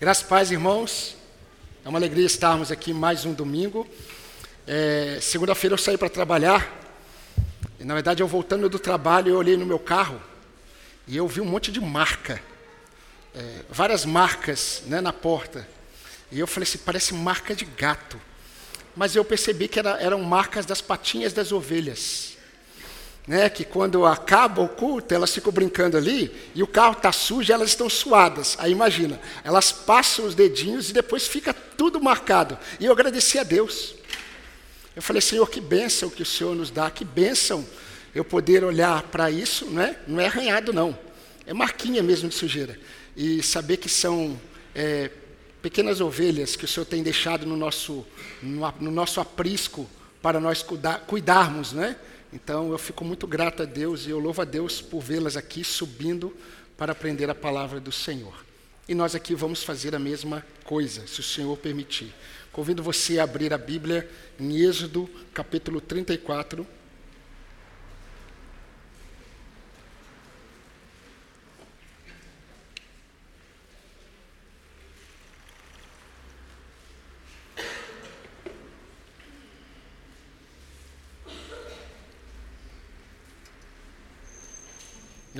Graças paz, irmãos. É uma alegria estarmos aqui mais um domingo. É, Segunda-feira eu saí para trabalhar. E, na verdade, eu voltando do trabalho, eu olhei no meu carro e eu vi um monte de marca. É, várias marcas né, na porta. E eu falei assim, parece marca de gato. Mas eu percebi que era, eram marcas das patinhas das ovelhas né, que quando acaba o culto, elas ficam brincando ali, e o carro está sujo, elas estão suadas. Aí imagina, elas passam os dedinhos e depois fica tudo marcado. E eu agradeci a Deus. Eu falei, Senhor, que bênção que o Senhor nos dá, que bênção eu poder olhar para isso, não é, não é arranhado, não. É marquinha mesmo de sujeira. E saber que são é, pequenas ovelhas que o Senhor tem deixado no nosso, no, no nosso aprisco para nós cuidar, cuidarmos, não é? Então eu fico muito grato a Deus e eu louvo a Deus por vê-las aqui subindo para aprender a palavra do Senhor. E nós aqui vamos fazer a mesma coisa, se o Senhor permitir. Convido você a abrir a Bíblia em Êxodo, capítulo 34.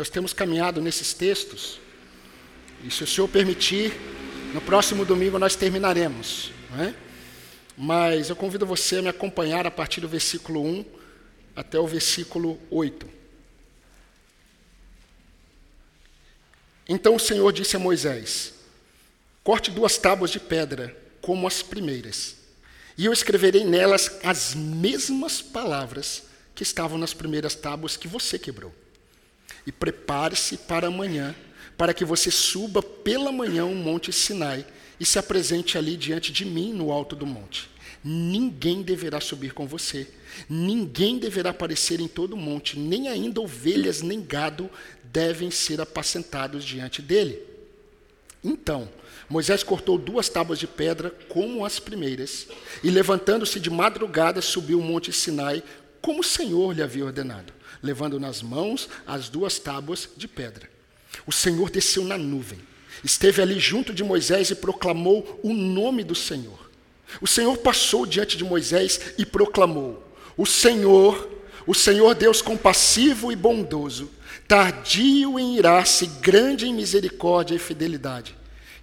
Nós temos caminhado nesses textos, e se o Senhor permitir, no próximo domingo nós terminaremos. É? Mas eu convido você a me acompanhar a partir do versículo 1 até o versículo 8. Então o Senhor disse a Moisés: Corte duas tábuas de pedra, como as primeiras, e eu escreverei nelas as mesmas palavras que estavam nas primeiras tábuas que você quebrou. E prepare-se para amanhã, para que você suba pela manhã o monte Sinai e se apresente ali diante de mim no alto do monte. Ninguém deverá subir com você, ninguém deverá aparecer em todo o monte, nem ainda ovelhas nem gado devem ser apacentados diante dele. Então, Moisés cortou duas tábuas de pedra, como as primeiras, e levantando-se de madrugada, subiu o monte Sinai, como o Senhor lhe havia ordenado levando nas mãos as duas tábuas de pedra. O Senhor desceu na nuvem, esteve ali junto de Moisés e proclamou o nome do Senhor. O Senhor passou diante de Moisés e proclamou: O Senhor, o Senhor Deus compassivo e bondoso, tardio em irar-se, grande em misericórdia e fidelidade,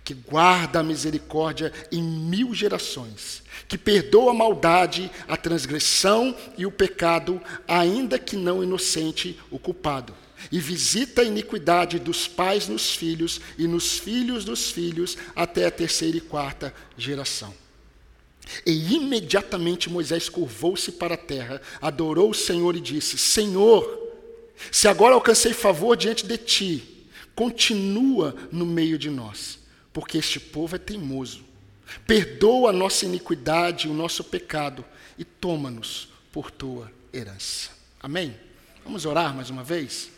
que guarda a misericórdia em mil gerações que perdoa a maldade, a transgressão e o pecado, ainda que não inocente o culpado, e visita a iniquidade dos pais nos filhos e nos filhos dos filhos até a terceira e quarta geração. E imediatamente Moisés curvou-se para a terra, adorou o Senhor e disse: Senhor, se agora alcancei favor diante de ti, continua no meio de nós, porque este povo é teimoso Perdoa a nossa iniquidade, o nosso pecado e toma-nos por tua herança. Amém? Vamos orar mais uma vez?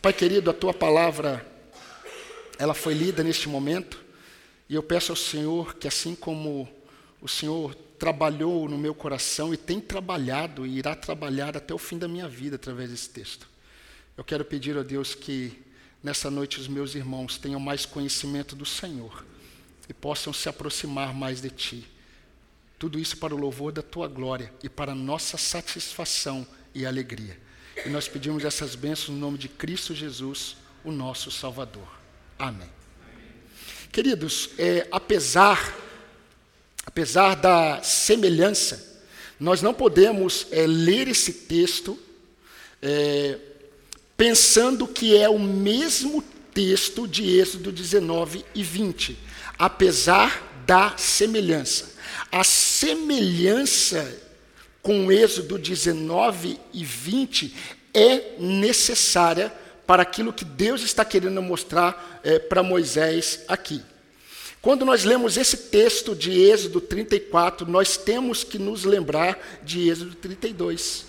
Pai querido, a tua palavra, ela foi lida neste momento e eu peço ao Senhor que, assim como o Senhor trabalhou no meu coração e tem trabalhado e irá trabalhar até o fim da minha vida através desse texto, eu quero pedir a Deus que nessa noite os meus irmãos tenham mais conhecimento do Senhor e possam se aproximar mais de Ti. Tudo isso para o louvor da Tua glória e para a nossa satisfação e alegria. E nós pedimos essas bênçãos no nome de Cristo Jesus, o nosso Salvador. Amém. Queridos, é, apesar, apesar da semelhança, nós não podemos é, ler esse texto é, pensando que é o mesmo texto de Êxodo 19 e 20 apesar da semelhança. A semelhança com Êxodo 19 e 20 é necessária para aquilo que Deus está querendo mostrar é, para Moisés aqui. Quando nós lemos esse texto de Êxodo 34, nós temos que nos lembrar de Êxodo 32,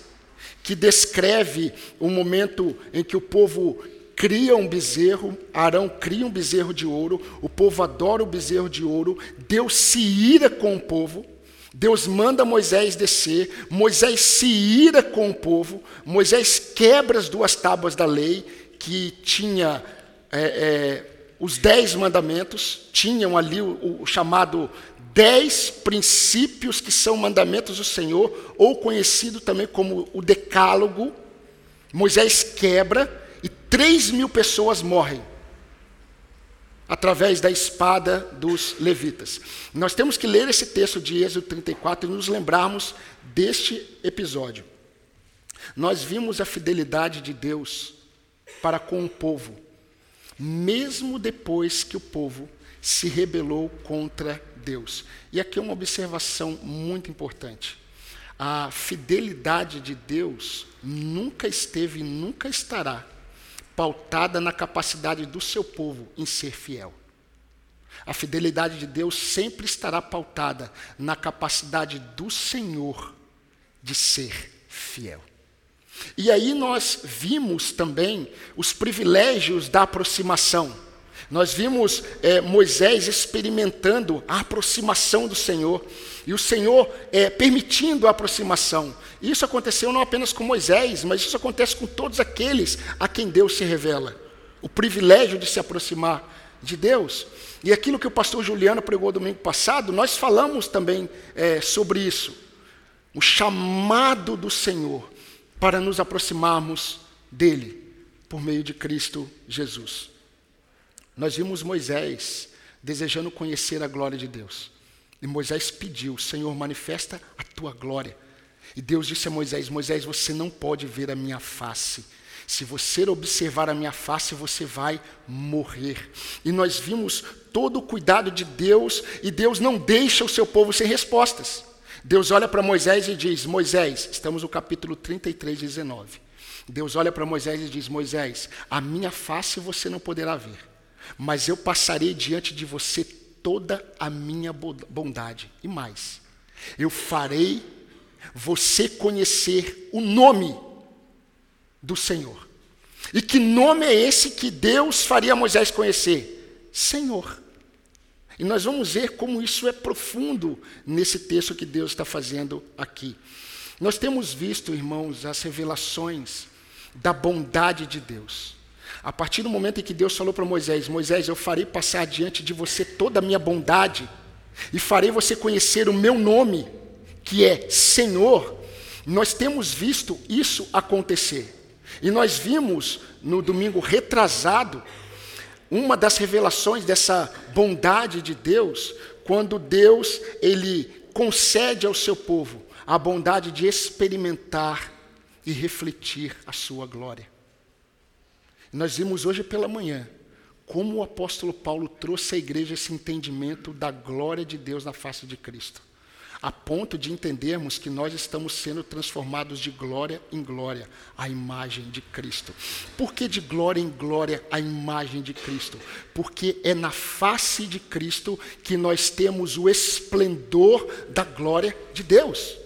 que descreve o momento em que o povo cria um bezerro, Arão cria um bezerro de ouro, o povo adora o bezerro de ouro, Deus se ira com o povo, Deus manda Moisés descer, Moisés se ira com o povo, Moisés quebra as duas tábuas da lei que tinha é, é, os dez mandamentos, tinham ali o, o chamado dez princípios que são mandamentos do Senhor, ou conhecido também como o Decálogo. Moisés quebra e três mil pessoas morrem através da espada dos levitas. Nós temos que ler esse texto de Êxodo 34 e nos lembrarmos deste episódio. Nós vimos a fidelidade de Deus para com o povo, mesmo depois que o povo se rebelou contra Deus. E aqui é uma observação muito importante. A fidelidade de Deus nunca esteve e nunca estará pautada na capacidade do seu povo em ser fiel. A fidelidade de Deus sempre estará pautada na capacidade do Senhor de ser fiel. E aí nós vimos também os privilégios da aproximação. Nós vimos é, Moisés experimentando a aproximação do Senhor e o Senhor é, permitindo a aproximação. Isso aconteceu não apenas com Moisés, mas isso acontece com todos aqueles a quem Deus se revela. O privilégio de se aproximar de Deus. E aquilo que o pastor Juliano pregou domingo passado, nós falamos também é, sobre isso. O chamado do Senhor para nos aproximarmos dele por meio de Cristo Jesus. Nós vimos Moisés desejando conhecer a glória de Deus. E Moisés pediu: Senhor, manifesta a tua glória. E Deus disse a Moisés: Moisés, você não pode ver a minha face. Se você observar a minha face, você vai morrer. E nós vimos todo o cuidado de Deus, e Deus não deixa o seu povo sem respostas. Deus olha para Moisés e diz: Moisés, estamos no capítulo 33, 19. Deus olha para Moisés e diz: Moisés, a minha face você não poderá ver, mas eu passarei diante de você toda a minha bondade. E mais, eu farei você conhecer o nome do Senhor. E que nome é esse que Deus faria Moisés conhecer? Senhor. E nós vamos ver como isso é profundo nesse texto que Deus está fazendo aqui. Nós temos visto, irmãos, as revelações da bondade de Deus. A partir do momento em que Deus falou para Moisés: Moisés, eu farei passar diante de você toda a minha bondade, e farei você conhecer o meu nome, que é Senhor. Nós temos visto isso acontecer. E nós vimos no domingo retrasado uma das revelações dessa bondade de Deus, quando Deus ele concede ao seu povo a bondade de experimentar e refletir a sua glória. Nós vimos hoje pela manhã como o apóstolo Paulo trouxe à igreja esse entendimento da glória de Deus na face de Cristo a ponto de entendermos que nós estamos sendo transformados de glória em glória à imagem de Cristo. Por que de glória em glória à imagem de Cristo? Porque é na face de Cristo que nós temos o esplendor da glória de Deus.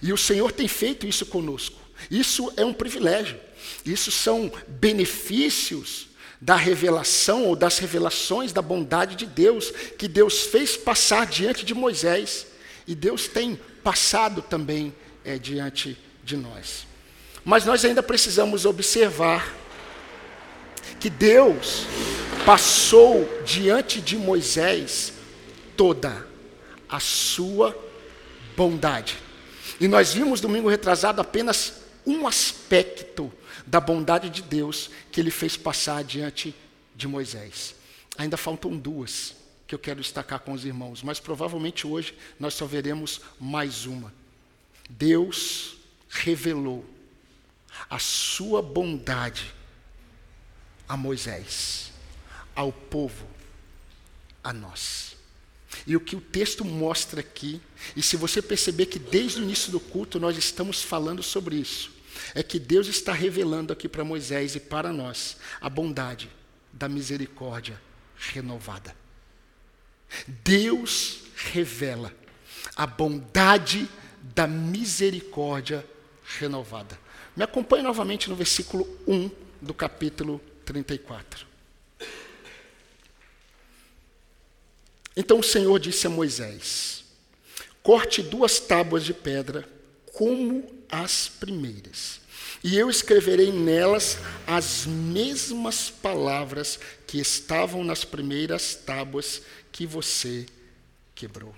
E o Senhor tem feito isso conosco. Isso é um privilégio. Isso são benefícios da revelação ou das revelações da bondade de Deus que Deus fez passar diante de Moisés e Deus tem passado também é, diante de nós. Mas nós ainda precisamos observar que Deus passou diante de Moisés toda a sua bondade. E nós vimos domingo retrasado apenas um aspecto da bondade de Deus que ele fez passar diante de Moisés. Ainda faltam duas que eu quero destacar com os irmãos, mas provavelmente hoje nós só veremos mais uma. Deus revelou a sua bondade a Moisés, ao povo, a nós. E o que o texto mostra aqui, e se você perceber que desde o início do culto nós estamos falando sobre isso, é que Deus está revelando aqui para Moisés e para nós a bondade da misericórdia renovada. Deus revela a bondade da misericórdia renovada. Me acompanhe novamente no versículo 1 do capítulo 34. Então o Senhor disse a Moisés: Corte duas tábuas de pedra como as primeiras, E eu escreverei nelas as mesmas palavras que estavam nas primeiras tábuas que você quebrou.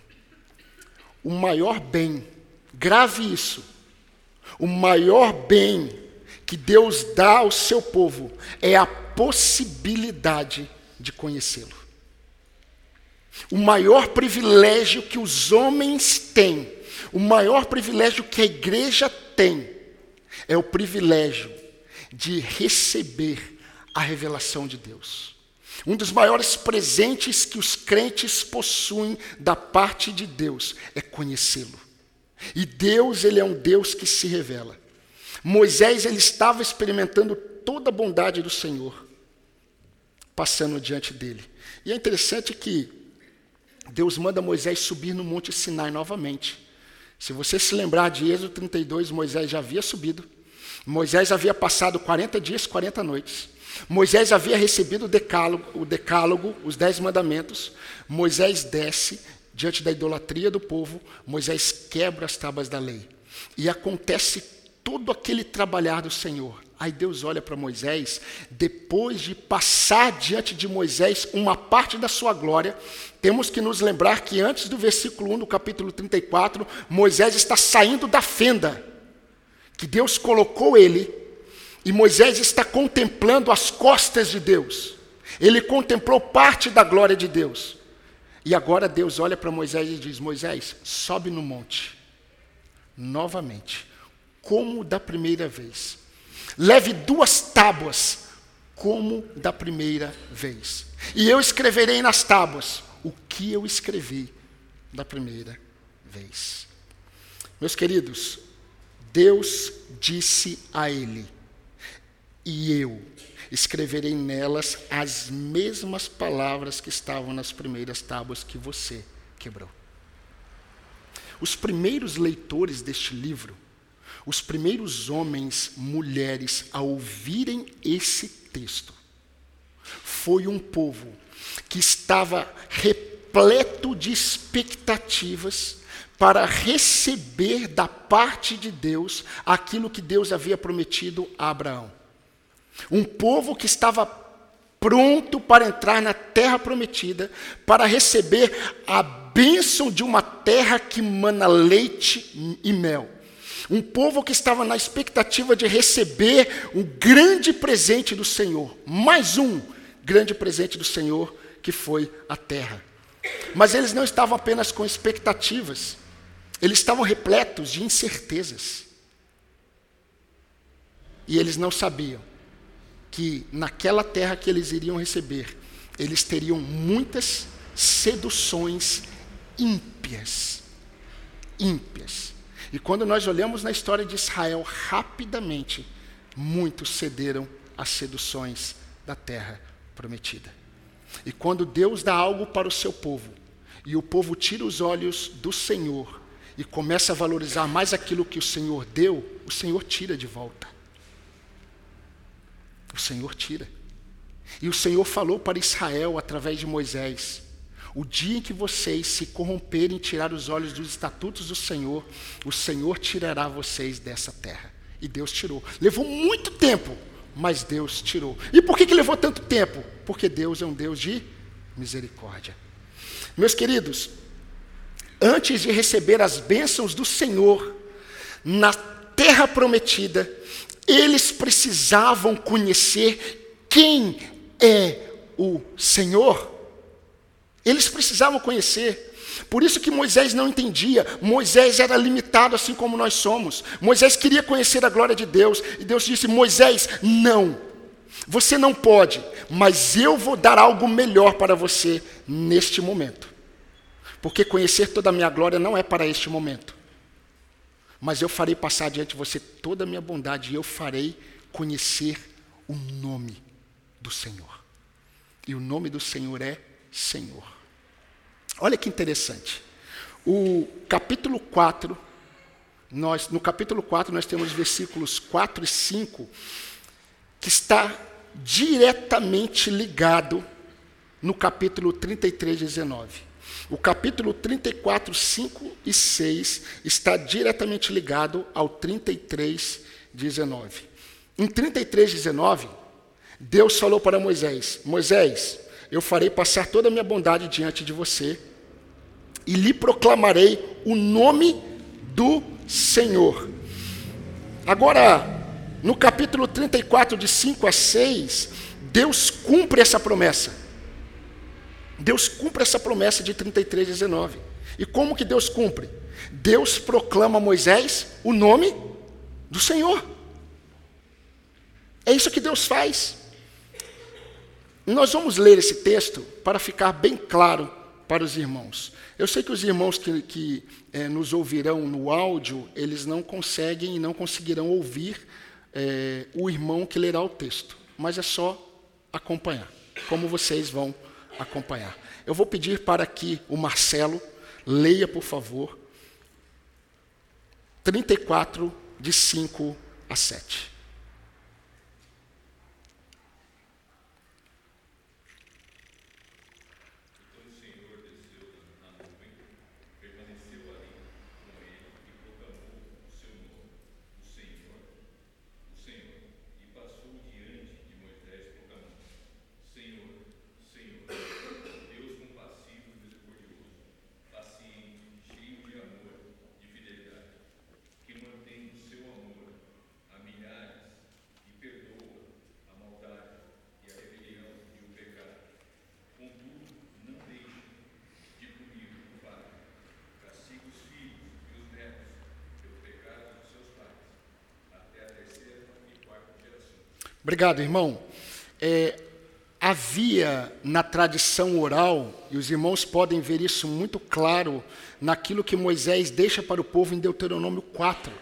O maior bem, grave isso, o maior bem que Deus dá ao seu povo é a possibilidade de conhecê-lo. O maior privilégio que os homens têm, o maior privilégio que a igreja tem, é o privilégio de receber a revelação de Deus. Um dos maiores presentes que os crentes possuem da parte de Deus é conhecê-lo. E Deus, ele é um Deus que se revela. Moisés, ele estava experimentando toda a bondade do Senhor, passando diante dele. E é interessante que Deus manda Moisés subir no Monte Sinai novamente. Se você se lembrar de Êxodo 32, Moisés já havia subido. Moisés havia passado 40 dias, 40 noites. Moisés havia recebido o decálogo, o decálogo, os dez mandamentos. Moisés desce diante da idolatria do povo. Moisés quebra as tábuas da lei. E acontece todo aquele trabalhar do Senhor. Aí Deus olha para Moisés, depois de passar diante de Moisés uma parte da sua glória, temos que nos lembrar que antes do versículo 1 do capítulo 34, Moisés está saindo da fenda que Deus colocou ele, e Moisés está contemplando as costas de Deus. Ele contemplou parte da glória de Deus. E agora Deus olha para Moisés e diz: Moisés, sobe no monte, novamente, como da primeira vez. Leve duas tábuas, como da primeira vez. E eu escreverei nas tábuas o que eu escrevi da primeira vez. Meus queridos, Deus disse a ele: E eu escreverei nelas as mesmas palavras que estavam nas primeiras tábuas que você quebrou. Os primeiros leitores deste livro, os primeiros homens, mulheres, a ouvirem esse texto, foi um povo que estava repleto de expectativas para receber da parte de Deus aquilo que Deus havia prometido a Abraão. Um povo que estava pronto para entrar na terra prometida, para receber a bênção de uma terra que mana leite e mel. Um povo que estava na expectativa de receber um grande presente do Senhor, mais um grande presente do Senhor, que foi a terra. Mas eles não estavam apenas com expectativas, eles estavam repletos de incertezas. E eles não sabiam que naquela terra que eles iriam receber, eles teriam muitas seduções ímpias. Ímpias. E quando nós olhamos na história de Israel, rapidamente, muitos cederam às seduções da terra prometida. E quando Deus dá algo para o seu povo, e o povo tira os olhos do Senhor e começa a valorizar mais aquilo que o Senhor deu, o Senhor tira de volta. O Senhor tira. E o Senhor falou para Israel através de Moisés: o dia em que vocês se corromperem e tirar os olhos dos estatutos do Senhor, o Senhor tirará vocês dessa terra. E Deus tirou. Levou muito tempo, mas Deus tirou. E por que, que levou tanto tempo? Porque Deus é um Deus de misericórdia. Meus queridos, antes de receber as bênçãos do Senhor na terra prometida, eles precisavam conhecer quem é o Senhor. Eles precisavam conhecer. Por isso que Moisés não entendia. Moisés era limitado assim como nós somos. Moisés queria conhecer a glória de Deus. E Deus disse: Moisés, não. Você não pode, mas eu vou dar algo melhor para você neste momento. Porque conhecer toda a minha glória não é para este momento. Mas eu farei passar diante de você toda a minha bondade e eu farei conhecer o nome do Senhor. E o nome do Senhor é Senhor. Olha que interessante. O capítulo 4, nós, no capítulo 4 nós temos versículos 4 e 5, que está diretamente ligado no capítulo 33, 19. O capítulo 34, 5 e 6 está diretamente ligado ao 33, 19. Em 33, 19, Deus falou para Moisés: Moisés, eu farei passar toda a minha bondade diante de você e lhe proclamarei o nome do Senhor. Agora, no capítulo 34, de 5 a 6, Deus cumpre essa promessa. Deus cumpre essa promessa de 33, 19. E como que Deus cumpre? Deus proclama a Moisés o nome do Senhor. É isso que Deus faz. Nós vamos ler esse texto para ficar bem claro para os irmãos. Eu sei que os irmãos que, que é, nos ouvirão no áudio, eles não conseguem e não conseguirão ouvir é, o irmão que lerá o texto, mas é só acompanhar, como vocês vão acompanhar. Eu vou pedir para que o Marcelo leia, por favor, 34, de 5 a 7. Obrigado, irmão. É, havia na tradição oral, e os irmãos podem ver isso muito claro naquilo que Moisés deixa para o povo em Deuteronômio 4.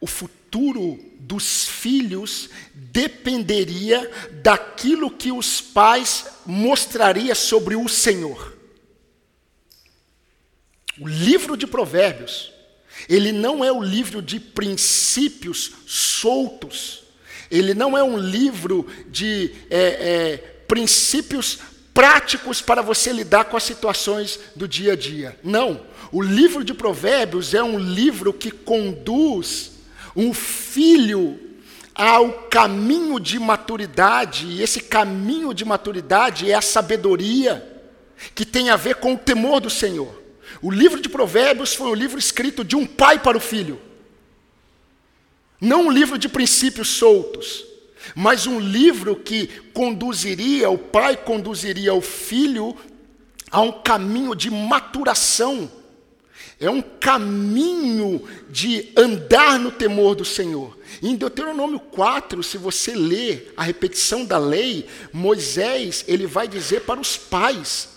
O futuro dos filhos dependeria daquilo que os pais mostrariam sobre o Senhor. O livro de Provérbios, ele não é o livro de princípios soltos ele não é um livro de é, é, princípios práticos para você lidar com as situações do dia a dia. Não. O livro de Provérbios é um livro que conduz um filho ao caminho de maturidade, e esse caminho de maturidade é a sabedoria, que tem a ver com o temor do Senhor. O livro de Provérbios foi um livro escrito de um pai para o filho. Não um livro de princípios soltos, mas um livro que conduziria, o pai conduziria o filho a um caminho de maturação. É um caminho de andar no temor do Senhor. Em Deuteronômio 4, se você ler a repetição da lei, Moisés, ele vai dizer para os pais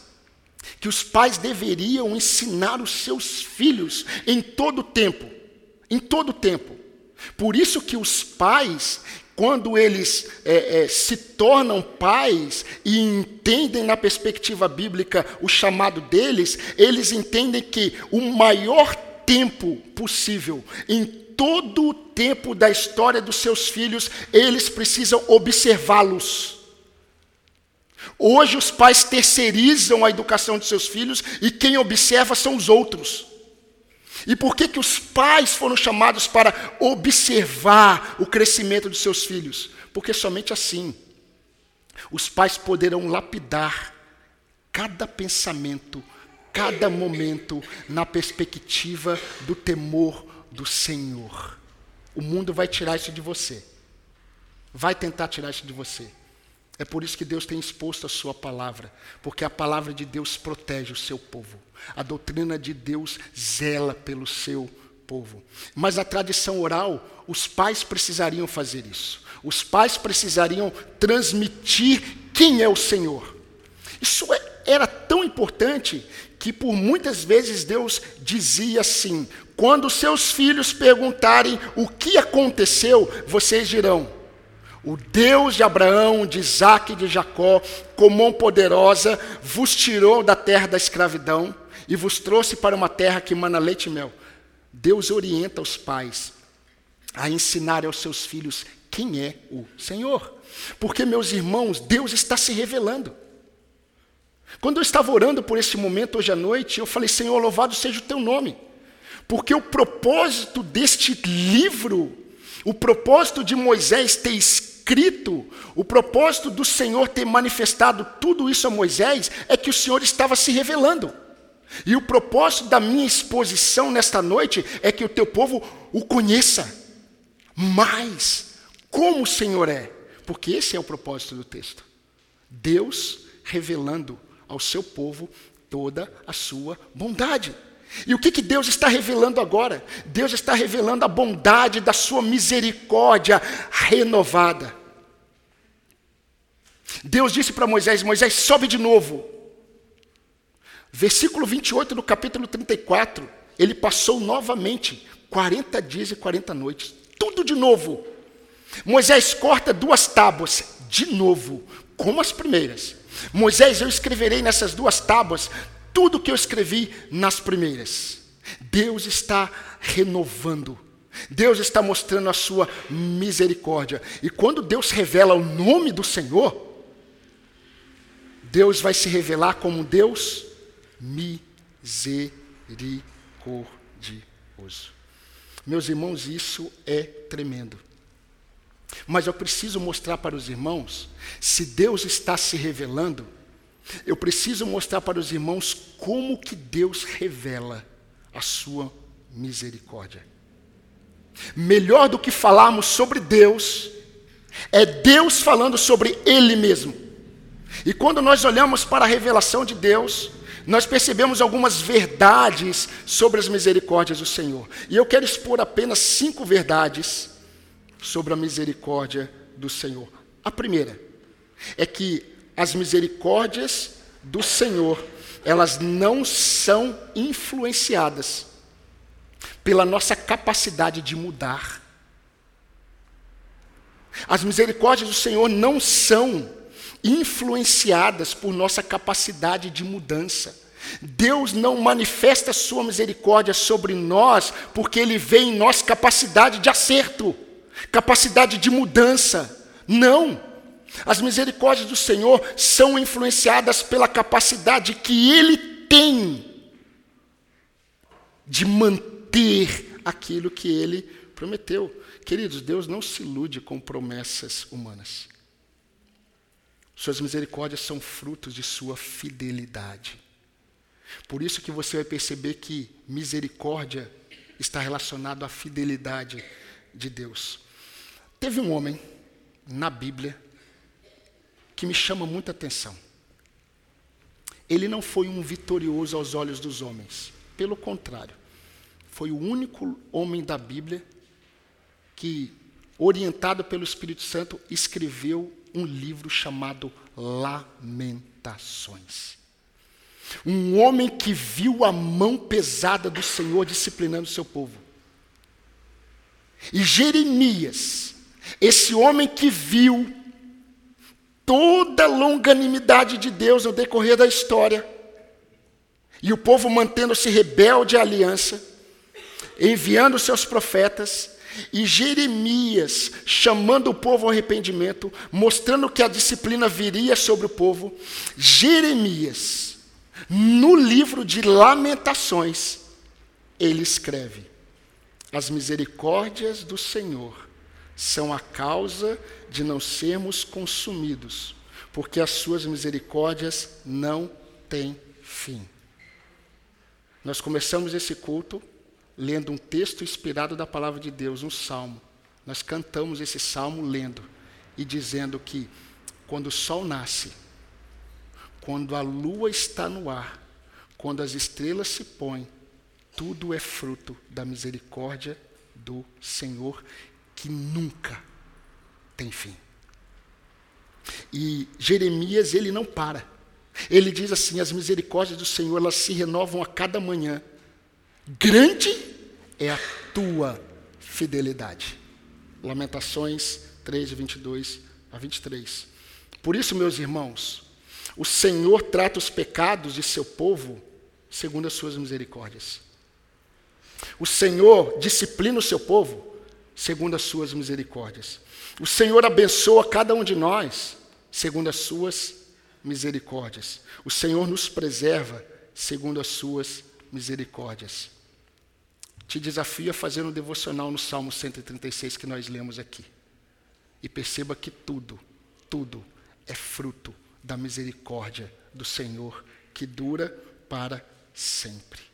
que os pais deveriam ensinar os seus filhos em todo o tempo, em todo o tempo. Por isso que os pais, quando eles é, é, se tornam pais e entendem na perspectiva bíblica o chamado deles, eles entendem que o maior tempo possível, em todo o tempo da história dos seus filhos, eles precisam observá-los. Hoje os pais terceirizam a educação de seus filhos e quem observa são os outros. E por que, que os pais foram chamados para observar o crescimento dos seus filhos? Porque somente assim os pais poderão lapidar cada pensamento, cada momento na perspectiva do temor do Senhor. O mundo vai tirar isso de você. Vai tentar tirar isso de você. É por isso que Deus tem exposto a sua palavra, porque a palavra de Deus protege o seu povo. A doutrina de Deus zela pelo seu povo. Mas na tradição oral, os pais precisariam fazer isso. Os pais precisariam transmitir quem é o Senhor. Isso é, era tão importante que por muitas vezes Deus dizia assim: quando seus filhos perguntarem o que aconteceu, vocês dirão: o Deus de Abraão, de Isaac e de Jacó, com mão poderosa, vos tirou da terra da escravidão e vos trouxe para uma terra que mana leite e mel. Deus orienta os pais a ensinar aos seus filhos quem é o Senhor. Porque, meus irmãos, Deus está se revelando. Quando eu estava orando por esse momento hoje à noite, eu falei: Senhor, louvado seja o teu nome. Porque o propósito deste livro O propósito de Moisés ter escrito, o propósito do Senhor ter manifestado tudo isso a Moisés é que o Senhor estava se revelando. E o propósito da minha exposição nesta noite é que o teu povo o conheça mais como o Senhor é, porque esse é o propósito do texto. Deus revelando ao seu povo toda a sua bondade. E o que, que Deus está revelando agora? Deus está revelando a bondade da sua misericórdia renovada. Deus disse para Moisés: Moisés, sobe de novo. Versículo 28 do capítulo 34. Ele passou novamente 40 dias e 40 noites. Tudo de novo. Moisés corta duas tábuas, de novo, como as primeiras. Moisés, eu escreverei nessas duas tábuas tudo que eu escrevi nas primeiras. Deus está renovando. Deus está mostrando a sua misericórdia. E quando Deus revela o nome do Senhor, Deus vai se revelar como Deus misericordioso. Meus irmãos, isso é tremendo. Mas eu preciso mostrar para os irmãos, se Deus está se revelando, eu preciso mostrar para os irmãos como que Deus revela a sua misericórdia. Melhor do que falarmos sobre Deus, é Deus falando sobre Ele mesmo. E quando nós olhamos para a revelação de Deus, nós percebemos algumas verdades sobre as misericórdias do Senhor. E eu quero expor apenas cinco verdades sobre a misericórdia do Senhor. A primeira é que as misericórdias do Senhor, elas não são influenciadas pela nossa capacidade de mudar. As misericórdias do Senhor não são influenciadas por nossa capacidade de mudança. Deus não manifesta sua misericórdia sobre nós porque ele vê em nós capacidade de acerto, capacidade de mudança. Não. As misericórdias do Senhor são influenciadas pela capacidade que ele tem de manter aquilo que ele prometeu. Queridos, Deus não se ilude com promessas humanas. Suas misericórdias são frutos de sua fidelidade. Por isso que você vai perceber que misericórdia está relacionado à fidelidade de Deus. Teve um homem na Bíblia que me chama muita atenção. Ele não foi um vitorioso aos olhos dos homens, pelo contrário, foi o único homem da Bíblia que, orientado pelo Espírito Santo, escreveu um livro chamado Lamentações. Um homem que viu a mão pesada do Senhor disciplinando o seu povo. E Jeremias, esse homem que viu toda a longanimidade de Deus no decorrer da história, e o povo mantendo-se rebelde à aliança, enviando seus profetas, e Jeremias chamando o povo ao arrependimento, mostrando que a disciplina viria sobre o povo. Jeremias, no livro de Lamentações, ele escreve: As misericórdias do Senhor são a causa de não sermos consumidos, porque as suas misericórdias não têm fim. Nós começamos esse culto lendo um texto inspirado da palavra de Deus, um salmo. Nós cantamos esse salmo lendo e dizendo que quando o sol nasce, quando a lua está no ar, quando as estrelas se põem, tudo é fruto da misericórdia do Senhor que nunca tem fim. E Jeremias, ele não para. Ele diz assim: as misericórdias do Senhor, elas se renovam a cada manhã. Grande é a tua fidelidade. Lamentações 3, de 22 a 23. Por isso, meus irmãos, o Senhor trata os pecados de seu povo segundo as suas misericórdias. O Senhor disciplina o seu povo segundo as suas misericórdias. O Senhor abençoa cada um de nós segundo as suas misericórdias. O Senhor nos preserva segundo as suas misericórdias. te desafio a fazer um devocional no Salmo 136 que nós lemos aqui. E perceba que tudo, tudo é fruto da misericórdia do Senhor que dura para sempre.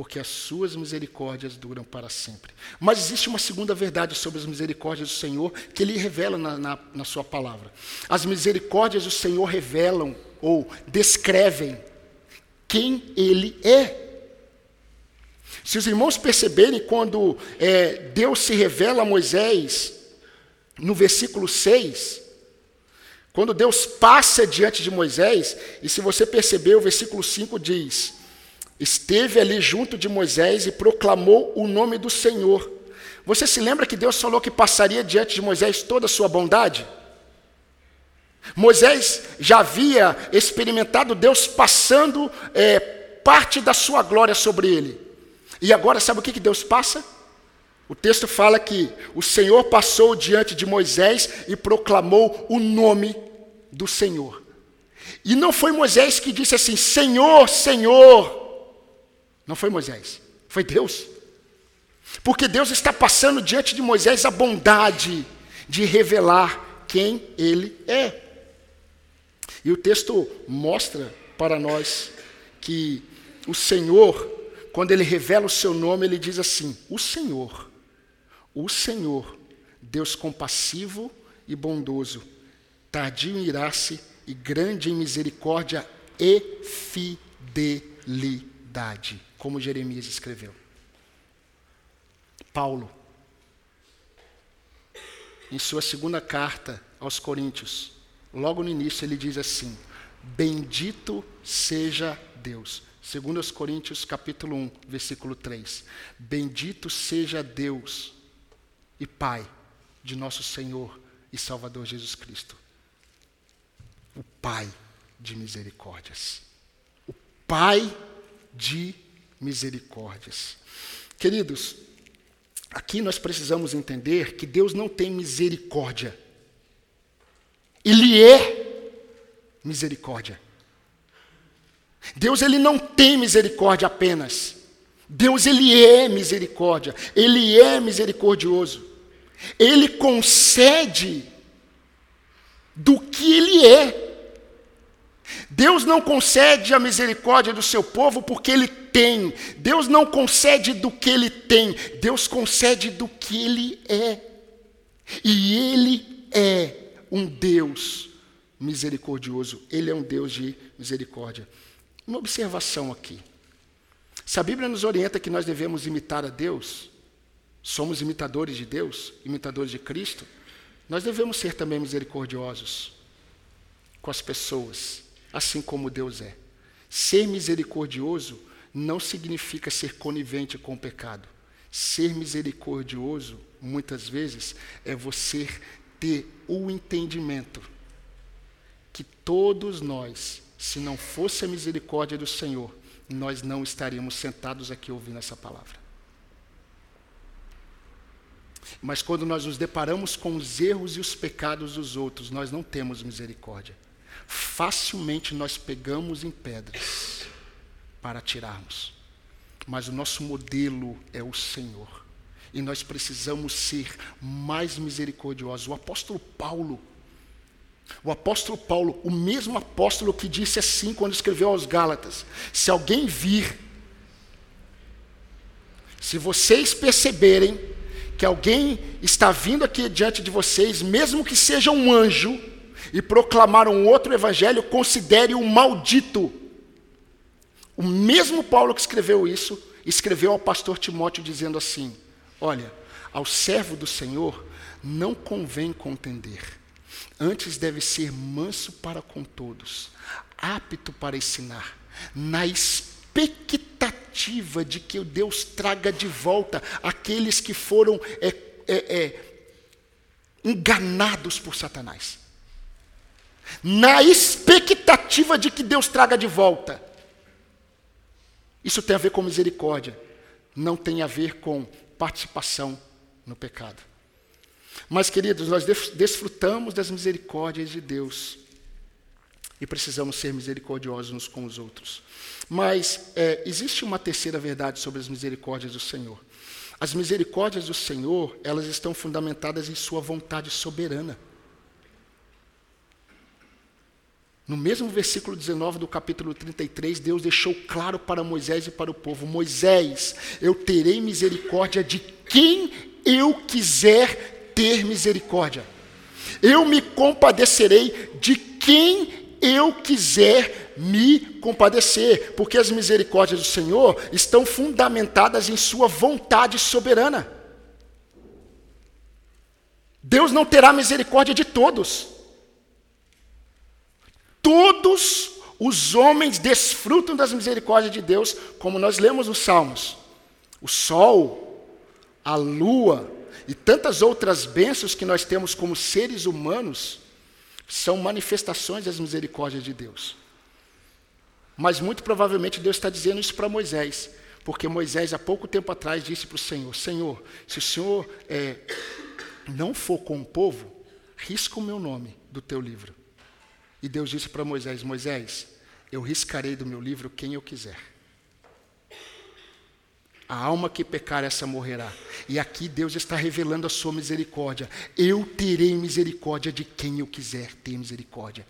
Porque as suas misericórdias duram para sempre. Mas existe uma segunda verdade sobre as misericórdias do Senhor que ele revela na, na, na sua palavra. As misericórdias do Senhor revelam ou descrevem quem ele é. Se os irmãos perceberem, quando é, Deus se revela a Moisés, no versículo 6, quando Deus passa diante de Moisés, e se você perceber, o versículo 5 diz: Esteve ali junto de Moisés e proclamou o nome do Senhor. Você se lembra que Deus falou que passaria diante de Moisés toda a sua bondade? Moisés já havia experimentado Deus passando é, parte da sua glória sobre ele. E agora, sabe o que, que Deus passa? O texto fala que o Senhor passou diante de Moisés e proclamou o nome do Senhor. E não foi Moisés que disse assim: Senhor, Senhor. Não foi Moisés, foi Deus. Porque Deus está passando diante de Moisés a bondade de revelar quem ele é. E o texto mostra para nós que o Senhor quando ele revela o seu nome, ele diz assim: O Senhor, o Senhor, Deus compassivo e bondoso, tardio em irar-se e grande em misericórdia e fidelidade, como Jeremias escreveu. Paulo, em sua segunda carta aos Coríntios, logo no início, ele diz assim: Bendito seja Deus. Segundo os Coríntios capítulo 1, versículo 3. Bendito seja Deus e Pai de nosso Senhor e Salvador Jesus Cristo. O Pai de misericórdias. O Pai de misericórdias. Queridos, aqui nós precisamos entender que Deus não tem misericórdia. Ele é misericórdia. Deus ele não tem misericórdia apenas. Deus ele é misericórdia, ele é misericordioso. Ele concede do que ele é. Deus não concede a misericórdia do seu povo porque ele tem. Deus não concede do que ele tem. Deus concede do que ele é. E ele é um Deus misericordioso. Ele é um Deus de misericórdia. Uma observação aqui. Se a Bíblia nos orienta que nós devemos imitar a Deus, somos imitadores de Deus, imitadores de Cristo, nós devemos ser também misericordiosos com as pessoas, assim como Deus é. Ser misericordioso não significa ser conivente com o pecado. Ser misericordioso, muitas vezes, é você ter o entendimento que todos nós se não fosse a misericórdia do Senhor, nós não estaríamos sentados aqui ouvindo essa palavra. Mas quando nós nos deparamos com os erros e os pecados dos outros, nós não temos misericórdia. Facilmente nós pegamos em pedras para tirarmos. Mas o nosso modelo é o Senhor. E nós precisamos ser mais misericordiosos. O apóstolo Paulo, o apóstolo Paulo, o mesmo apóstolo que disse assim quando escreveu aos Gálatas: Se alguém vir, se vocês perceberem que alguém está vindo aqui diante de vocês, mesmo que seja um anjo, e proclamar um outro evangelho, considere o maldito. O mesmo Paulo que escreveu isso, escreveu ao pastor Timóteo dizendo assim: Olha, ao servo do Senhor não convém contender Antes deve ser manso para com todos, apto para ensinar, na expectativa de que o Deus traga de volta aqueles que foram é, é, é, enganados por Satanás. Na expectativa de que Deus traga de volta. Isso tem a ver com misericórdia, não tem a ver com participação no pecado. Mas, queridos, nós desfrutamos das misericórdias de Deus. E precisamos ser misericordiosos uns com os outros. Mas é, existe uma terceira verdade sobre as misericórdias do Senhor. As misericórdias do Senhor, elas estão fundamentadas em sua vontade soberana. No mesmo versículo 19 do capítulo 33, Deus deixou claro para Moisés e para o povo: Moisés, eu terei misericórdia de quem eu quiser ter misericórdia. Eu me compadecerei de quem eu quiser me compadecer, porque as misericórdias do Senhor estão fundamentadas em Sua vontade soberana. Deus não terá misericórdia de todos. Todos os homens desfrutam das misericórdias de Deus, como nós lemos nos Salmos. O sol, a lua e tantas outras bênçãos que nós temos como seres humanos são manifestações das misericórdias de Deus. Mas muito provavelmente Deus está dizendo isso para Moisés, porque Moisés, há pouco tempo atrás, disse para o Senhor: Senhor, se o Senhor é, não for com o povo, risca o meu nome do teu livro. E Deus disse para Moisés: Moisés, eu riscarei do meu livro quem eu quiser. A alma que pecar, essa morrerá. E aqui Deus está revelando a sua misericórdia. Eu terei misericórdia de quem eu quiser ter misericórdia.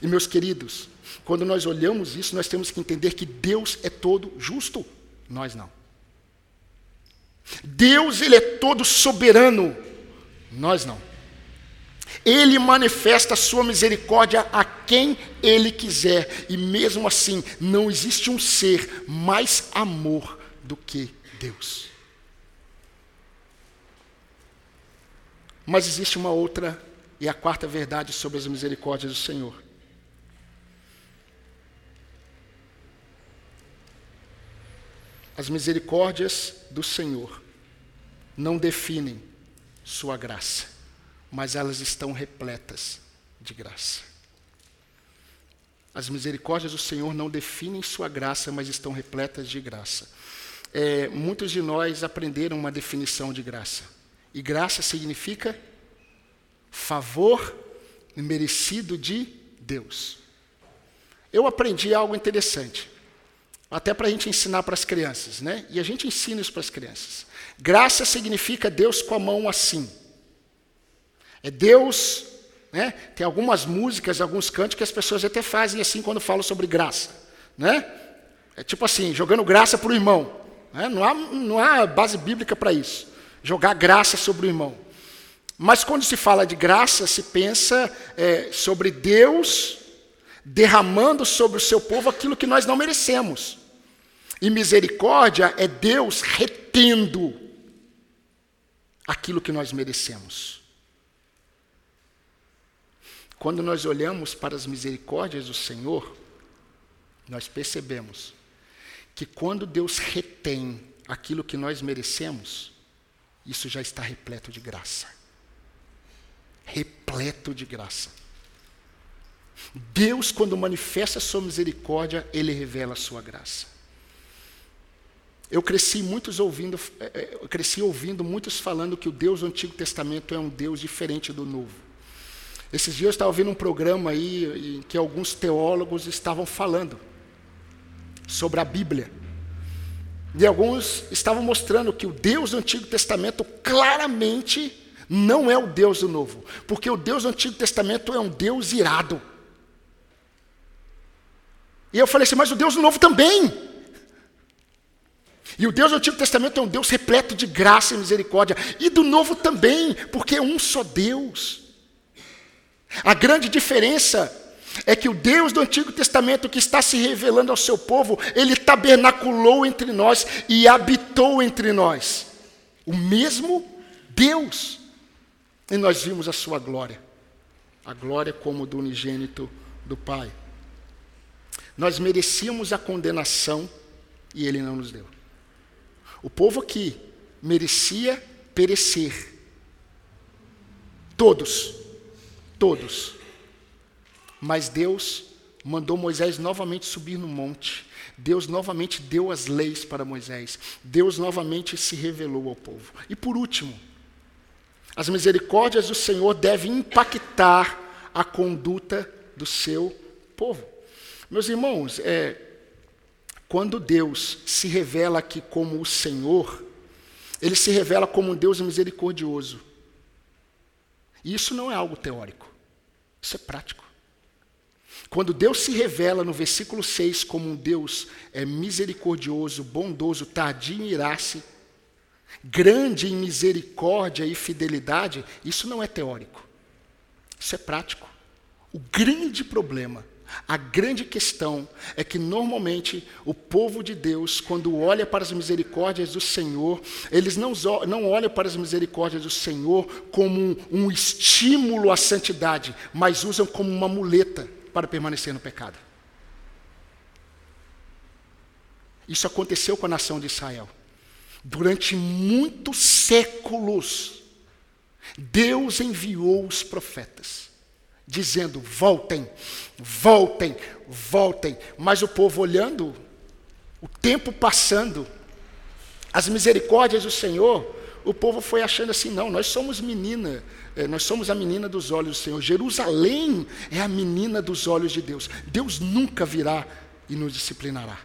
E meus queridos, quando nós olhamos isso, nós temos que entender que Deus é todo justo, nós não. Deus, ele é todo soberano, nós não. Ele manifesta a sua misericórdia a quem ele quiser, e mesmo assim, não existe um ser mais amor do que Deus. Mas existe uma outra e a quarta verdade sobre as misericórdias do Senhor. As misericórdias do Senhor não definem sua graça, mas elas estão repletas de graça. As misericórdias do Senhor não definem sua graça, mas estão repletas de graça é, muitos de nós aprenderam uma definição de graça. E graça significa favor merecido de Deus. Eu aprendi algo interessante, até para a gente ensinar para as crianças, né? E a gente ensina isso para as crianças. Graça significa Deus com a mão assim. É Deus, né? Tem algumas músicas, alguns cantos que as pessoas até fazem assim quando falam sobre graça, né? É tipo assim, jogando graça para o irmão. Né? Não, há, não há base bíblica para isso. Jogar graça sobre o irmão. Mas quando se fala de graça, se pensa é, sobre Deus derramando sobre o seu povo aquilo que nós não merecemos. E misericórdia é Deus retendo aquilo que nós merecemos. Quando nós olhamos para as misericórdias do Senhor, nós percebemos que quando Deus retém aquilo que nós merecemos, isso já está repleto de graça. Repleto de graça. Deus, quando manifesta a sua misericórdia, ele revela a sua graça. Eu cresci muitos ouvindo, é, eu cresci ouvindo muitos falando que o Deus do Antigo Testamento é um Deus diferente do Novo. Esses dias eu estava ouvindo um programa aí em que alguns teólogos estavam falando sobre a Bíblia. E alguns estavam mostrando que o Deus do Antigo Testamento claramente não é o Deus do Novo, porque o Deus do Antigo Testamento é um Deus irado. E eu falei assim, mas o Deus do Novo também. E o Deus do Antigo Testamento é um Deus repleto de graça e misericórdia, e do Novo também, porque é um só Deus. A grande diferença é que o Deus do Antigo Testamento que está se revelando ao seu povo, ele tabernaculou entre nós e habitou entre nós. O mesmo Deus. E nós vimos a sua glória. A glória como do unigênito do Pai. Nós merecíamos a condenação e ele não nos deu. O povo aqui merecia perecer. Todos. Todos mas Deus mandou Moisés novamente subir no monte. Deus novamente deu as leis para Moisés. Deus novamente se revelou ao povo. E por último, as misericórdias do Senhor devem impactar a conduta do seu povo. Meus irmãos, é, quando Deus se revela aqui como o Senhor, ele se revela como um Deus misericordioso. E isso não é algo teórico, isso é prático. Quando Deus se revela no versículo 6 como um Deus é, misericordioso, bondoso, tardio em irar-se, grande em misericórdia e fidelidade, isso não é teórico, isso é prático. O grande problema a grande questão é que normalmente o povo de Deus, quando olha para as misericórdias do Senhor, eles não, não olham para as misericórdias do Senhor como um, um estímulo à santidade, mas usam como uma muleta para permanecer no pecado. Isso aconteceu com a nação de Israel. Durante muitos séculos, Deus enviou os profetas dizendo: voltem, voltem, voltem. Mas o povo olhando, o tempo passando, as misericórdias do Senhor, o povo foi achando assim: não, nós somos menina, é, nós somos a menina dos olhos do Senhor. Jerusalém é a menina dos olhos de Deus. Deus nunca virá e nos disciplinará.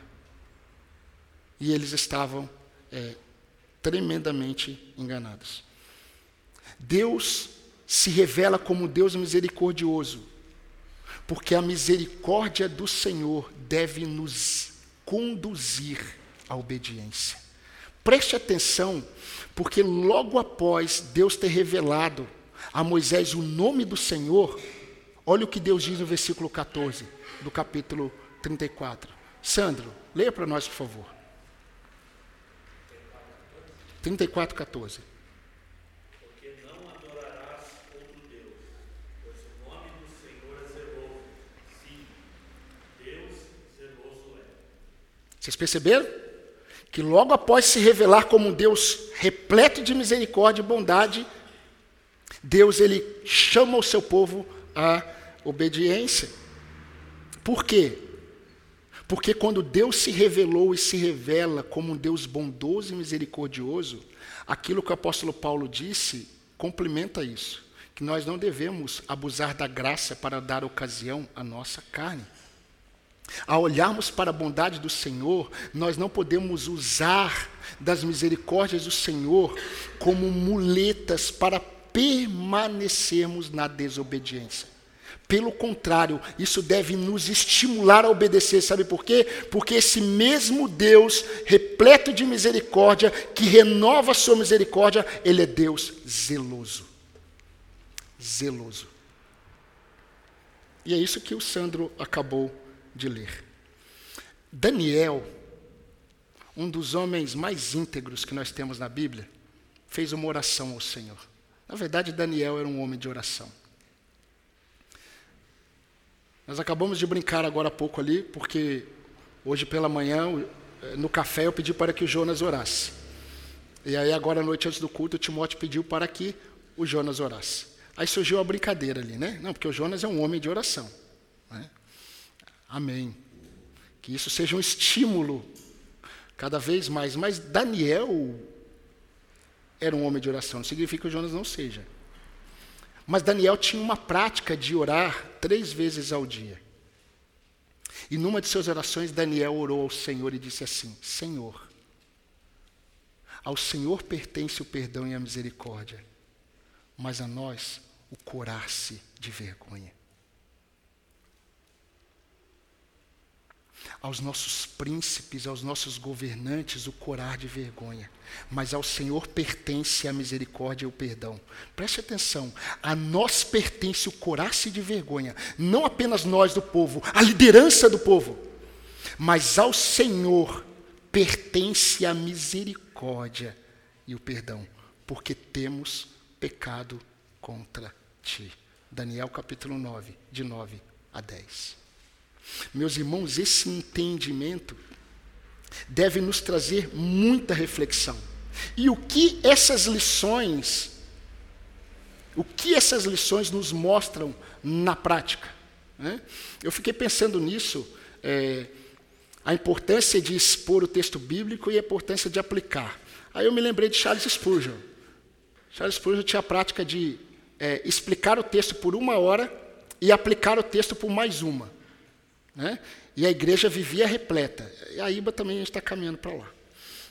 E eles estavam é, tremendamente enganados. Deus se revela como Deus misericordioso, porque a misericórdia do Senhor deve nos conduzir à obediência. Preste atenção, porque logo após Deus ter revelado a Moisés o nome do Senhor, olha o que Deus diz no versículo 14 do capítulo 34. Sandro, leia para nós, por favor. 34, 14. Vocês perceberam? Que logo após se revelar como um Deus repleto de misericórdia e bondade, Deus ele chama o seu povo à obediência. Por quê? Porque quando Deus se revelou e se revela como um Deus bondoso e misericordioso, aquilo que o apóstolo Paulo disse complementa isso, que nós não devemos abusar da graça para dar ocasião à nossa carne. Ao olharmos para a bondade do Senhor, nós não podemos usar das misericórdias do Senhor como muletas para permanecermos na desobediência. Pelo contrário, isso deve nos estimular a obedecer. Sabe por quê? Porque esse mesmo Deus, repleto de misericórdia, que renova a sua misericórdia, ele é Deus zeloso. Zeloso. E é isso que o Sandro acabou de ler. Daniel, um dos homens mais íntegros que nós temos na Bíblia, fez uma oração ao Senhor. Na verdade, Daniel era um homem de oração. Nós acabamos de brincar agora há pouco ali, porque hoje pela manhã, no café, eu pedi para que o Jonas orasse. E aí, agora à noite, antes do culto, o Timóteo pediu para que o Jonas orasse. Aí surgiu a brincadeira ali, né? Não, porque o Jonas é um homem de oração. Amém. Que isso seja um estímulo cada vez mais. Mas Daniel era um homem de oração, não significa que o Jonas não seja. Mas Daniel tinha uma prática de orar três vezes ao dia. E numa de suas orações, Daniel orou ao Senhor e disse assim: Senhor, ao Senhor pertence o perdão e a misericórdia, mas a nós o corar-se de vergonha. Aos nossos príncipes, aos nossos governantes, o corar de vergonha. Mas ao Senhor pertence a misericórdia e o perdão. Preste atenção, a nós pertence o corar-se de vergonha, não apenas nós do povo, a liderança do povo, mas ao Senhor pertence a misericórdia e o perdão, porque temos pecado contra ti. Daniel capítulo 9, de 9 a 10. Meus irmãos, esse entendimento deve nos trazer muita reflexão. E o que essas lições, o que essas lições nos mostram na prática? Né? Eu fiquei pensando nisso, é, a importância de expor o texto bíblico e a importância de aplicar. Aí eu me lembrei de Charles Spurgeon. Charles Spurgeon tinha a prática de é, explicar o texto por uma hora e aplicar o texto por mais uma. Né? E a igreja vivia repleta. E a IBA também está caminhando para lá.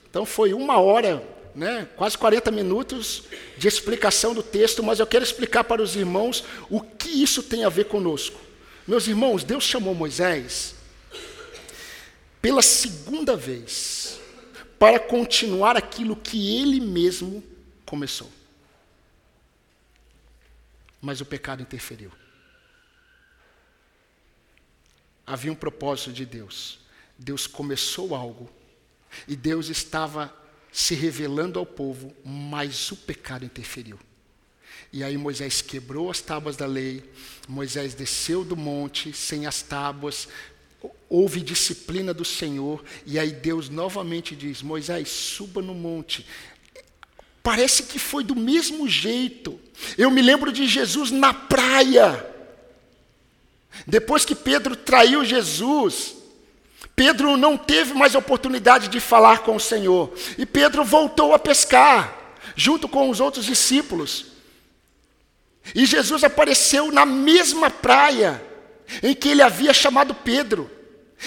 Então foi uma hora, né, quase 40 minutos de explicação do texto, mas eu quero explicar para os irmãos o que isso tem a ver conosco. Meus irmãos, Deus chamou Moisés pela segunda vez para continuar aquilo que ele mesmo começou. Mas o pecado interferiu. Havia um propósito de Deus. Deus começou algo e Deus estava se revelando ao povo, mas o pecado interferiu. E aí Moisés quebrou as tábuas da lei, Moisés desceu do monte sem as tábuas, houve disciplina do Senhor, e aí Deus novamente diz: Moisés, suba no monte. Parece que foi do mesmo jeito. Eu me lembro de Jesus na praia. Depois que Pedro traiu Jesus, Pedro não teve mais oportunidade de falar com o Senhor. E Pedro voltou a pescar, junto com os outros discípulos. E Jesus apareceu na mesma praia em que ele havia chamado Pedro.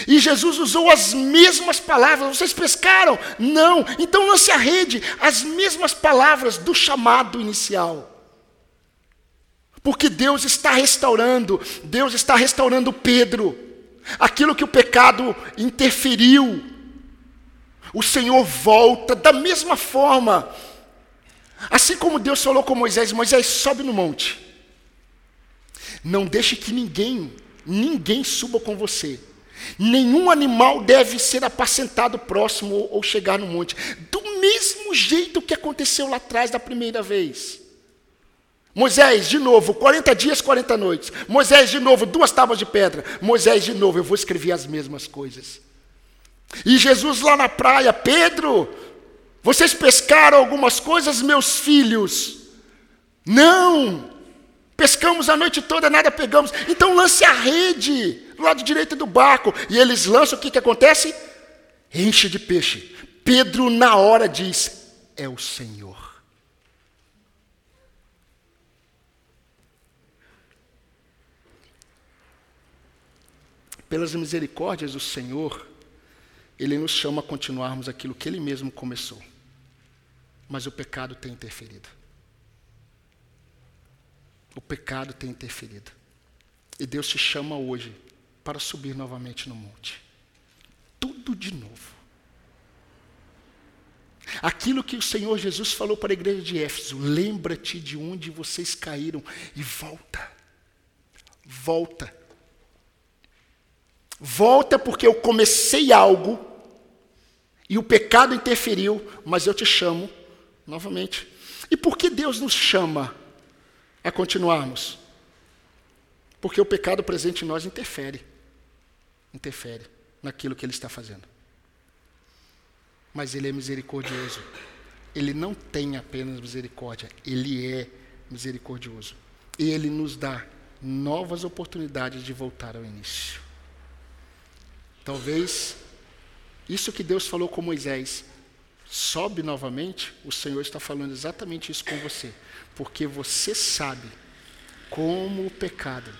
E Jesus usou as mesmas palavras. Vocês pescaram? Não. Então lance a rede. As mesmas palavras do chamado inicial. Porque Deus está restaurando, Deus está restaurando Pedro. Aquilo que o pecado interferiu, o Senhor volta da mesma forma. Assim como Deus falou com Moisés: Moisés, sobe no monte. Não deixe que ninguém, ninguém suba com você. Nenhum animal deve ser apacentado próximo ou chegar no monte. Do mesmo jeito que aconteceu lá atrás da primeira vez. Moisés, de novo, 40 dias, 40 noites. Moisés, de novo, duas tábuas de pedra. Moisés, de novo, eu vou escrever as mesmas coisas. E Jesus lá na praia, Pedro, vocês pescaram algumas coisas, meus filhos? Não! Pescamos a noite toda, nada pegamos. Então lance a rede do lado direito do barco. E eles lançam, o que, que acontece? Enche de peixe. Pedro, na hora, diz: É o Senhor. Pelas misericórdias do Senhor, Ele nos chama a continuarmos aquilo que Ele mesmo começou. Mas o pecado tem interferido. O pecado tem interferido. E Deus te chama hoje para subir novamente no monte. Tudo de novo. Aquilo que o Senhor Jesus falou para a igreja de Éfeso: lembra-te de onde vocês caíram e volta. Volta. Volta porque eu comecei algo e o pecado interferiu, mas eu te chamo novamente. E por que Deus nos chama a continuarmos? Porque o pecado presente em nós interfere. Interfere naquilo que ele está fazendo. Mas ele é misericordioso. Ele não tem apenas misericórdia, ele é misericordioso. E ele nos dá novas oportunidades de voltar ao início. Talvez isso que Deus falou com Moisés sobe novamente, o Senhor está falando exatamente isso com você, porque você sabe como o pecado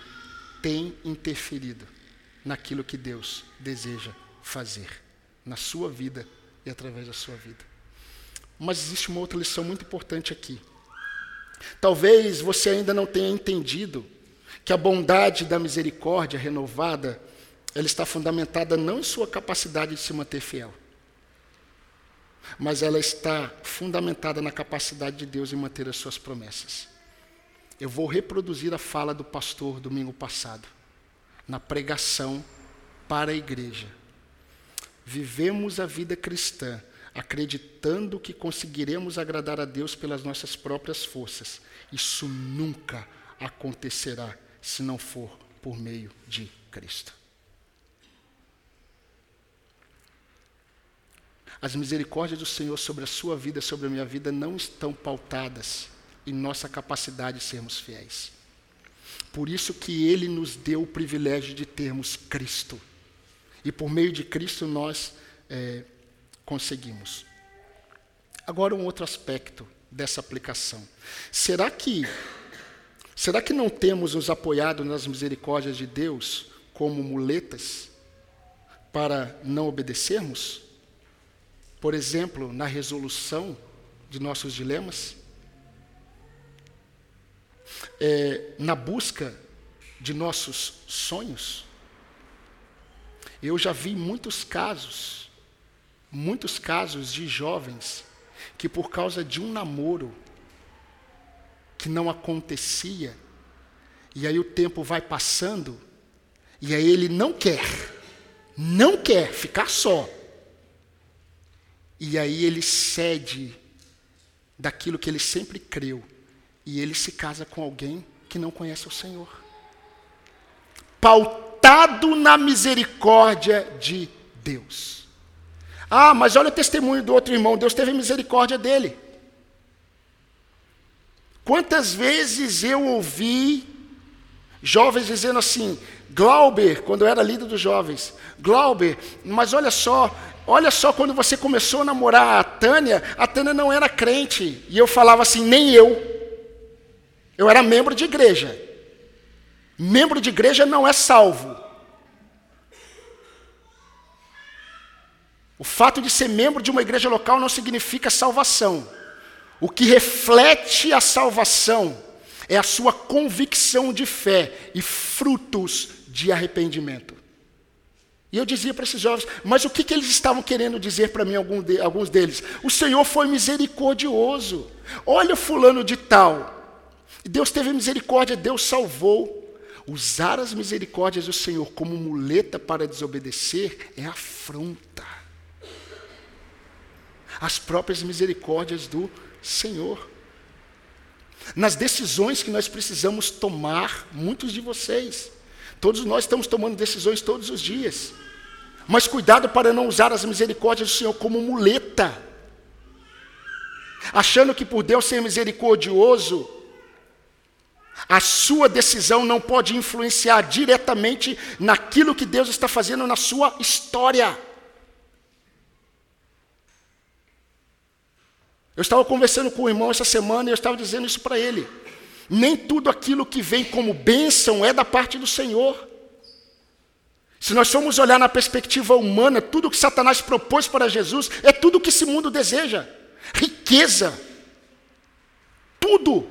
tem interferido naquilo que Deus deseja fazer na sua vida e através da sua vida. Mas existe uma outra lição muito importante aqui. Talvez você ainda não tenha entendido que a bondade da misericórdia renovada ela está fundamentada não em sua capacidade de se manter fiel, mas ela está fundamentada na capacidade de Deus em manter as suas promessas. Eu vou reproduzir a fala do pastor domingo passado, na pregação para a igreja. Vivemos a vida cristã acreditando que conseguiremos agradar a Deus pelas nossas próprias forças. Isso nunca acontecerá se não for por meio de Cristo. As misericórdias do Senhor sobre a sua vida, sobre a minha vida, não estão pautadas em nossa capacidade de sermos fiéis. Por isso que Ele nos deu o privilégio de termos Cristo. E por meio de Cristo nós é, conseguimos. Agora um outro aspecto dessa aplicação. Será que será que não temos nos apoiado nas misericórdias de Deus como muletas para não obedecermos? Por exemplo, na resolução de nossos dilemas? É, na busca de nossos sonhos? Eu já vi muitos casos, muitos casos de jovens que por causa de um namoro que não acontecia, e aí o tempo vai passando, e aí ele não quer, não quer ficar só. E aí ele cede daquilo que ele sempre creu, e ele se casa com alguém que não conhece o Senhor. Pautado na misericórdia de Deus. Ah, mas olha o testemunho do outro irmão, Deus teve misericórdia dele. Quantas vezes eu ouvi jovens dizendo assim, Glauber, quando eu era líder dos jovens, Glauber, mas olha só, olha só quando você começou a namorar a Tânia, a Tânia não era crente. E eu falava assim, nem eu. Eu era membro de igreja. Membro de igreja não é salvo. O fato de ser membro de uma igreja local não significa salvação. O que reflete a salvação é a sua convicção de fé e frutos de arrependimento. E eu dizia para esses jovens, mas o que, que eles estavam querendo dizer para mim, alguns deles? O Senhor foi misericordioso. Olha fulano de tal. Deus teve misericórdia, Deus salvou. Usar as misericórdias do Senhor como muleta para desobedecer é afronta. As próprias misericórdias do Senhor. Nas decisões que nós precisamos tomar, muitos de vocês, todos nós estamos tomando decisões todos os dias. Mas cuidado para não usar as misericórdias do Senhor como muleta. Achando que por Deus ser misericordioso, a sua decisão não pode influenciar diretamente naquilo que Deus está fazendo na sua história. Eu estava conversando com o irmão essa semana e eu estava dizendo isso para ele. Nem tudo aquilo que vem como bênção é da parte do Senhor. Se nós formos olhar na perspectiva humana, tudo que Satanás propôs para Jesus é tudo que esse mundo deseja: riqueza, tudo.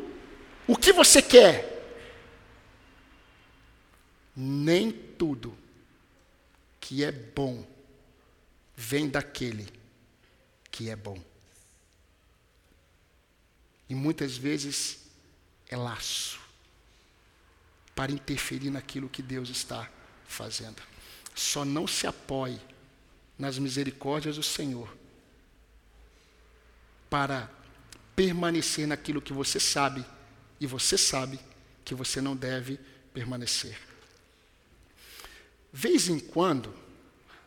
O que você quer? Nem tudo que é bom vem daquele que é bom. E muitas vezes é laço para interferir naquilo que Deus está fazendo. Só não se apoie nas misericórdias do Senhor para permanecer naquilo que você sabe e você sabe que você não deve permanecer. Vez em quando,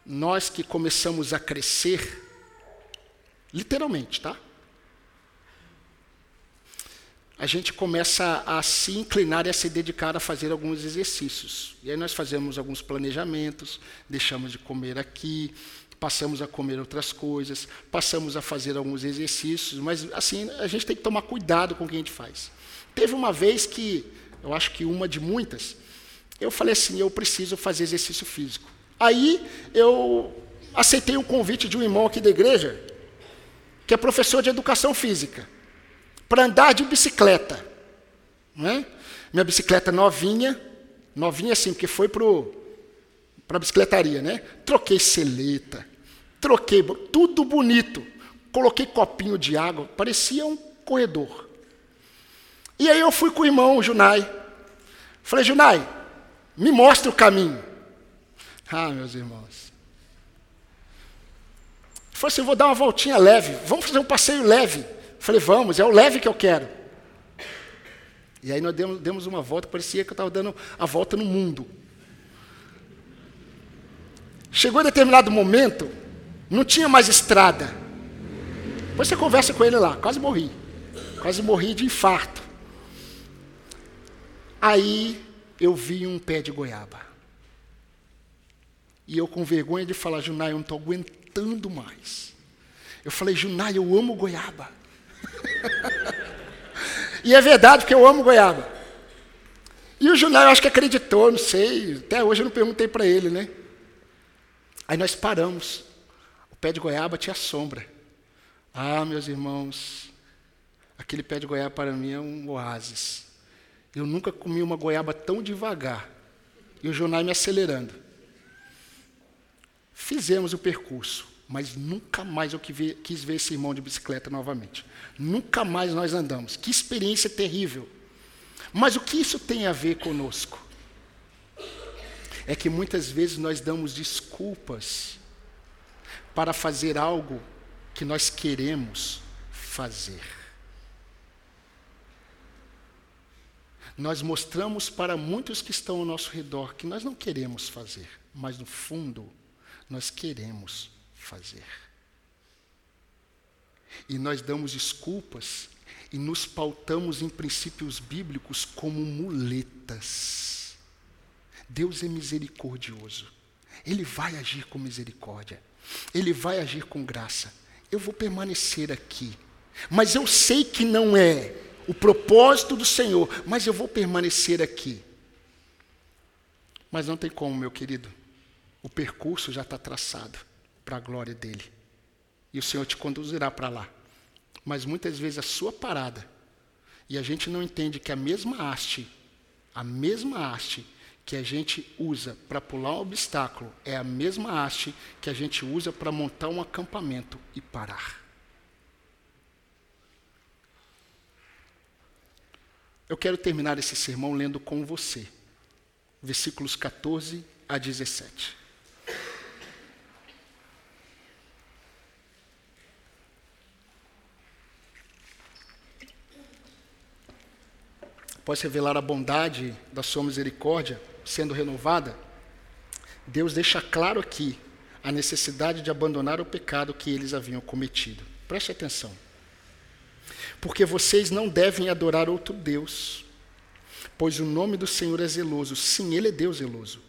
nós que começamos a crescer, literalmente, tá? A gente começa a se inclinar e a se dedicar a fazer alguns exercícios. E aí nós fazemos alguns planejamentos, deixamos de comer aqui, passamos a comer outras coisas, passamos a fazer alguns exercícios, mas assim, a gente tem que tomar cuidado com o que a gente faz. Teve uma vez que, eu acho que uma de muitas, eu falei assim, eu preciso fazer exercício físico. Aí eu aceitei o convite de um irmão aqui da igreja, que é professor de educação física para andar de bicicleta. Né? Minha bicicleta novinha, novinha assim, porque foi para a bicicletaria, né? Troquei seleta, troquei, tudo bonito. Coloquei copinho de água, parecia um corredor. E aí eu fui com o irmão Junai. Falei, Junai, me mostra o caminho. Ah, meus irmãos. Ele falou assim, vou dar uma voltinha leve, vamos fazer um passeio leve. Falei, vamos, é o leve que eu quero. E aí nós demos, demos uma volta, parecia que eu estava dando a volta no mundo. Chegou em determinado momento, não tinha mais estrada. Depois você conversa com ele lá, quase morri. Quase morri de infarto. Aí eu vi um pé de goiaba. E eu com vergonha de falar, Junai, eu não estou aguentando mais. Eu falei, Junai, eu amo goiaba e é verdade, porque eu amo goiaba. E o Junai, eu acho que acreditou, não sei. Até hoje eu não perguntei para ele, né? Aí nós paramos. O pé de goiaba tinha sombra. Ah, meus irmãos, aquele pé de goiaba para mim é um oásis. Eu nunca comi uma goiaba tão devagar. E o Jonai me acelerando. Fizemos o percurso, mas nunca mais eu quis ver esse irmão de bicicleta novamente. Nunca mais nós andamos. Que experiência terrível. Mas o que isso tem a ver conosco? É que muitas vezes nós damos desculpas para fazer algo que nós queremos fazer. Nós mostramos para muitos que estão ao nosso redor que nós não queremos fazer, mas no fundo, nós queremos fazer. E nós damos desculpas e nos pautamos em princípios bíblicos como muletas. Deus é misericordioso. Ele vai agir com misericórdia. Ele vai agir com graça eu vou permanecer aqui. Mas eu sei que não é o propósito do Senhor, mas eu vou permanecer aqui. Mas não tem como, meu querido. O percurso já está traçado para a glória dele. E o Senhor te conduzirá para lá. Mas muitas vezes a sua parada, e a gente não entende que a mesma haste, a mesma haste que a gente usa para pular um obstáculo é a mesma haste que a gente usa para montar um acampamento e parar. Eu quero terminar esse sermão lendo com você, versículos 14 a 17. Após revelar a bondade da sua misericórdia, sendo renovada, Deus deixa claro aqui a necessidade de abandonar o pecado que eles haviam cometido. Preste atenção. Porque vocês não devem adorar outro Deus, pois o nome do Senhor é zeloso. Sim, Ele é Deus zeloso.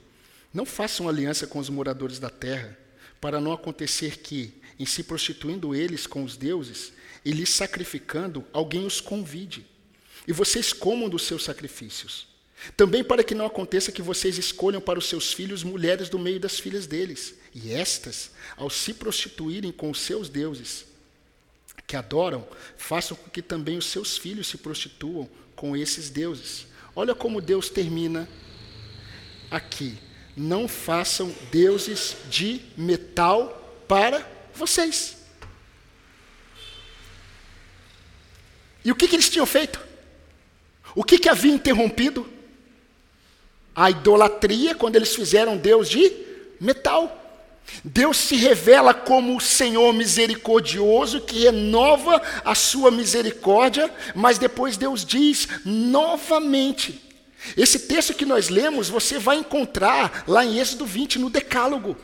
Não façam aliança com os moradores da terra, para não acontecer que, em se prostituindo eles com os deuses e lhes sacrificando, alguém os convide, e vocês comam dos seus sacrifícios. Também para que não aconteça que vocês escolham para os seus filhos mulheres do meio das filhas deles, e estas, ao se prostituírem com os seus deuses, que adoram, façam com que também os seus filhos se prostituam com esses deuses. Olha como Deus termina aqui. Não façam deuses de metal para vocês. E o que, que eles tinham feito? O que, que havia interrompido? a idolatria quando eles fizeram Deus de metal. Deus se revela como o Senhor misericordioso que renova a sua misericórdia, mas depois Deus diz novamente. Esse texto que nós lemos, você vai encontrar lá em Êxodo 20, no Decálogo.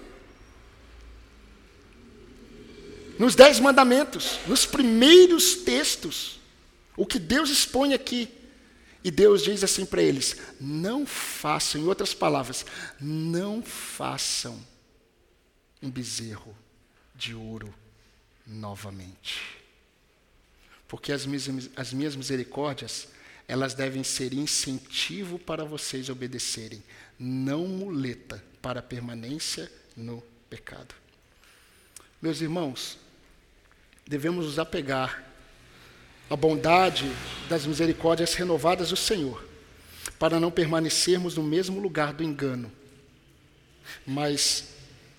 Nos Dez Mandamentos, nos primeiros textos. O que Deus expõe aqui. E Deus diz assim para eles: não façam, em outras palavras, não façam um bezerro de ouro novamente. Porque as minhas, as minhas misericórdias, elas devem ser incentivo para vocês obedecerem, não muleta para permanência no pecado. Meus irmãos, devemos nos apegar a bondade das misericórdias renovadas do Senhor, para não permanecermos no mesmo lugar do engano, mas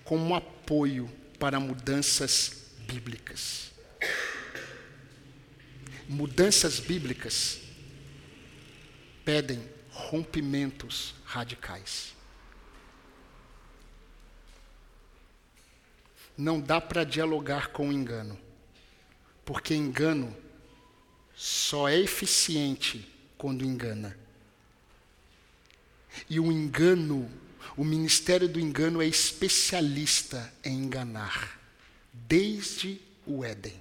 como um apoio para mudanças bíblicas. Mudanças bíblicas pedem rompimentos radicais. Não dá para dialogar com o engano, porque engano só é eficiente quando engana. E o engano, o ministério do engano é especialista em enganar, desde o Éden.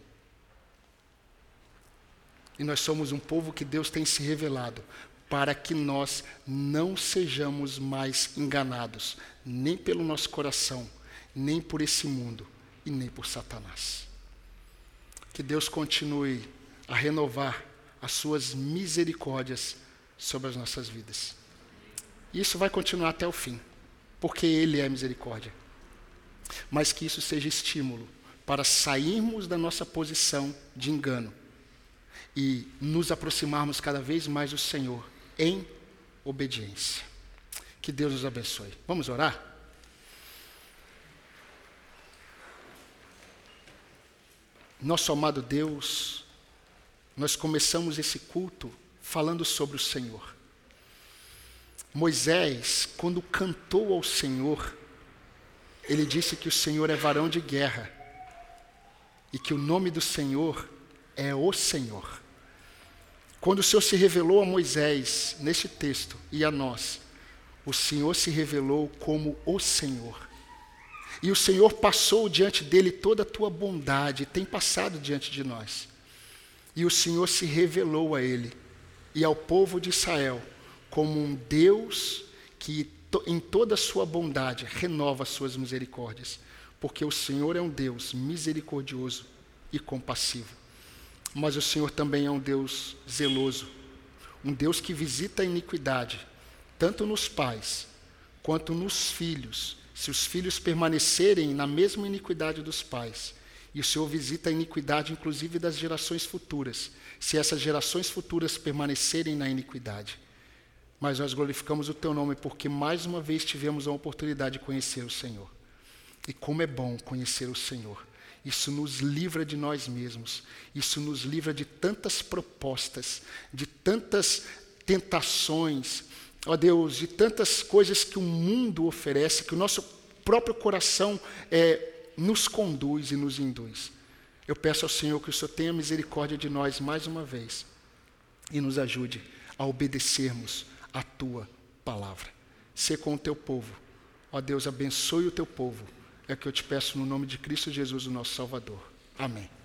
E nós somos um povo que Deus tem se revelado para que nós não sejamos mais enganados, nem pelo nosso coração, nem por esse mundo e nem por Satanás. Que Deus continue a renovar as suas misericórdias sobre as nossas vidas. E isso vai continuar até o fim, porque Ele é misericórdia. mas que isso seja estímulo para sairmos da nossa posição de engano e nos aproximarmos cada vez mais do Senhor em obediência. Que Deus nos abençoe. Vamos orar? Nosso amado Deus, nós começamos esse culto falando sobre o Senhor. Moisés, quando cantou ao Senhor, ele disse que o Senhor é varão de guerra e que o nome do Senhor é o Senhor. Quando o Senhor se revelou a Moisés neste texto e a nós, o Senhor se revelou como o Senhor. E o Senhor passou diante dele toda a tua bondade, tem passado diante de nós. E o Senhor se revelou a ele e ao povo de Israel como um Deus que, em toda a sua bondade, renova as suas misericórdias. Porque o Senhor é um Deus misericordioso e compassivo. Mas o Senhor também é um Deus zeloso, um Deus que visita a iniquidade, tanto nos pais quanto nos filhos se os filhos permanecerem na mesma iniquidade dos pais, e o Senhor visita a iniquidade, inclusive das gerações futuras, se essas gerações futuras permanecerem na iniquidade. Mas nós glorificamos o Teu nome porque mais uma vez tivemos a oportunidade de conhecer o Senhor. E como é bom conhecer o Senhor. Isso nos livra de nós mesmos. Isso nos livra de tantas propostas, de tantas tentações, ó Deus, de tantas coisas que o mundo oferece, que o nosso próprio coração é, nos conduz e nos induz. Eu peço ao Senhor que o Senhor tenha misericórdia de nós mais uma vez e nos ajude a obedecermos a tua palavra. Ser com o teu povo. Ó Deus, abençoe o teu povo. É o que eu te peço no nome de Cristo Jesus, o nosso Salvador. Amém.